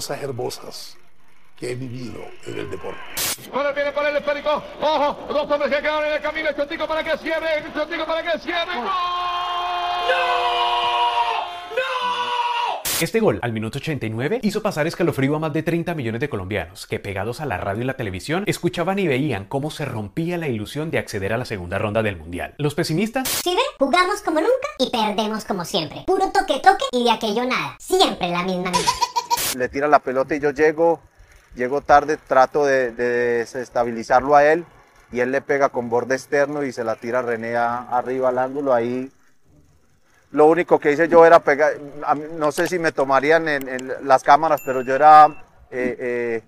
cosas hermosas que he vivido en el deporte. Ahora viene para el esférico. Ojo, dos hombres que quedan en el camino. Chotico para que cierre. Chotico para que cierre. ¡Gol! Este gol, al minuto 89, hizo pasar escalofrío a más de 30 millones de colombianos, que pegados a la radio y la televisión, escuchaban y veían cómo se rompía la ilusión de acceder a la segunda ronda del Mundial. Los pesimistas... Si ve, jugamos como nunca y perdemos como siempre. Puro toque, toque y de aquello nada. Siempre la misma mierda. Le tira la pelota y yo llego, llego tarde, trato de, de desestabilizarlo a él y él le pega con borde externo y se la tira René a- arriba al ángulo, ahí lo único que hice yo era pegar, mí- no sé si me tomarían en, en las cámaras, pero yo era eh, eh,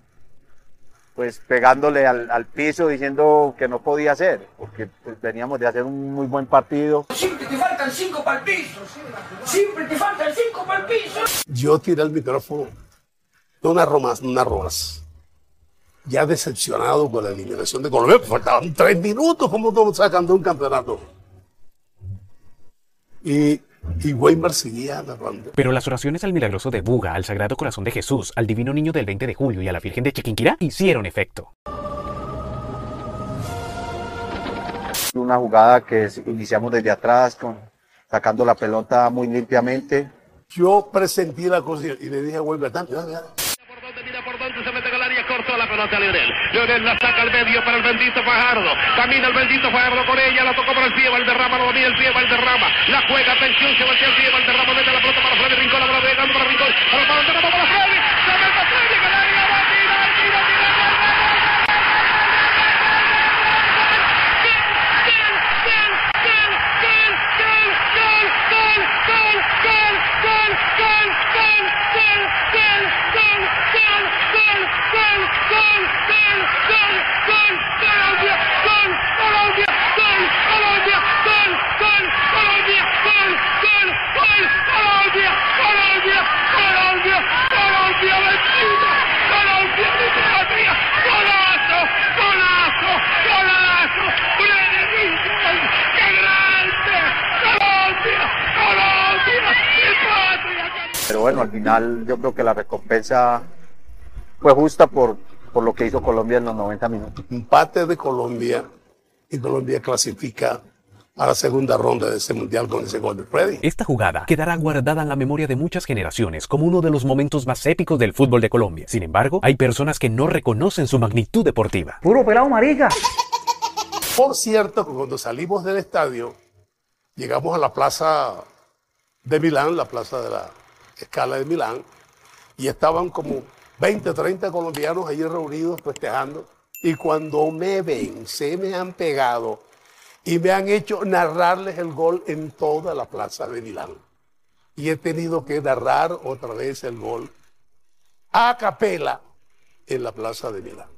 pues pegándole al, al piso diciendo que no podía hacer, porque pues, veníamos de hacer un muy buen partido. Siempre te faltan cinco para el piso. Siempre te faltan cinco para el piso. Yo tiré el micrófono, no una romas. Ya decepcionado con la eliminación de Colombia, faltaban tres minutos, ¿cómo estamos sacando un campeonato? Y, y Weimar seguía narrando. Pero las oraciones al milagroso de Buga, al Sagrado Corazón de Jesús, al Divino Niño del 20 de julio y a la Virgen de Chiquinquirá hicieron efecto. Una jugada que iniciamos desde atrás, con, sacando la pelota muy limpiamente. Yo presentí la cosa y le dije a Weimar, dame, dame, dame. Por donde mira por donde se mete en el área Lionel. Lionel la saca al medio para el bendito Fajardo. Camina el bendito Fajardo con ella, la tocó para el pie, Valderrama, no domina el pie, Valderrama. La juega, atención, se voltea el pie, Valderrama mete la pelota para Freddy Rincón, la bola llegando para Rincón. Para Valderrama, Pero bueno, al final yo creo que la recompensa fue justa por, por lo que hizo Colombia en los 90 minutos. Empate de Colombia y Colombia clasifica a la segunda ronda de ese mundial con ese gol de Freddy. Esta jugada quedará guardada en la memoria de muchas generaciones como uno de los momentos más épicos del fútbol de Colombia. Sin embargo, hay personas que no reconocen su magnitud deportiva. Puro pelado marica. Por cierto, que cuando salimos del estadio, llegamos a la plaza de Milán, la plaza de la escala de Milán, y estaban como 20, 30 colombianos allí reunidos festejando. Y cuando me ven, se me han pegado y me han hecho narrarles el gol en toda la plaza de Milán. Y he tenido que narrar otra vez el gol a capela en la plaza de Milán.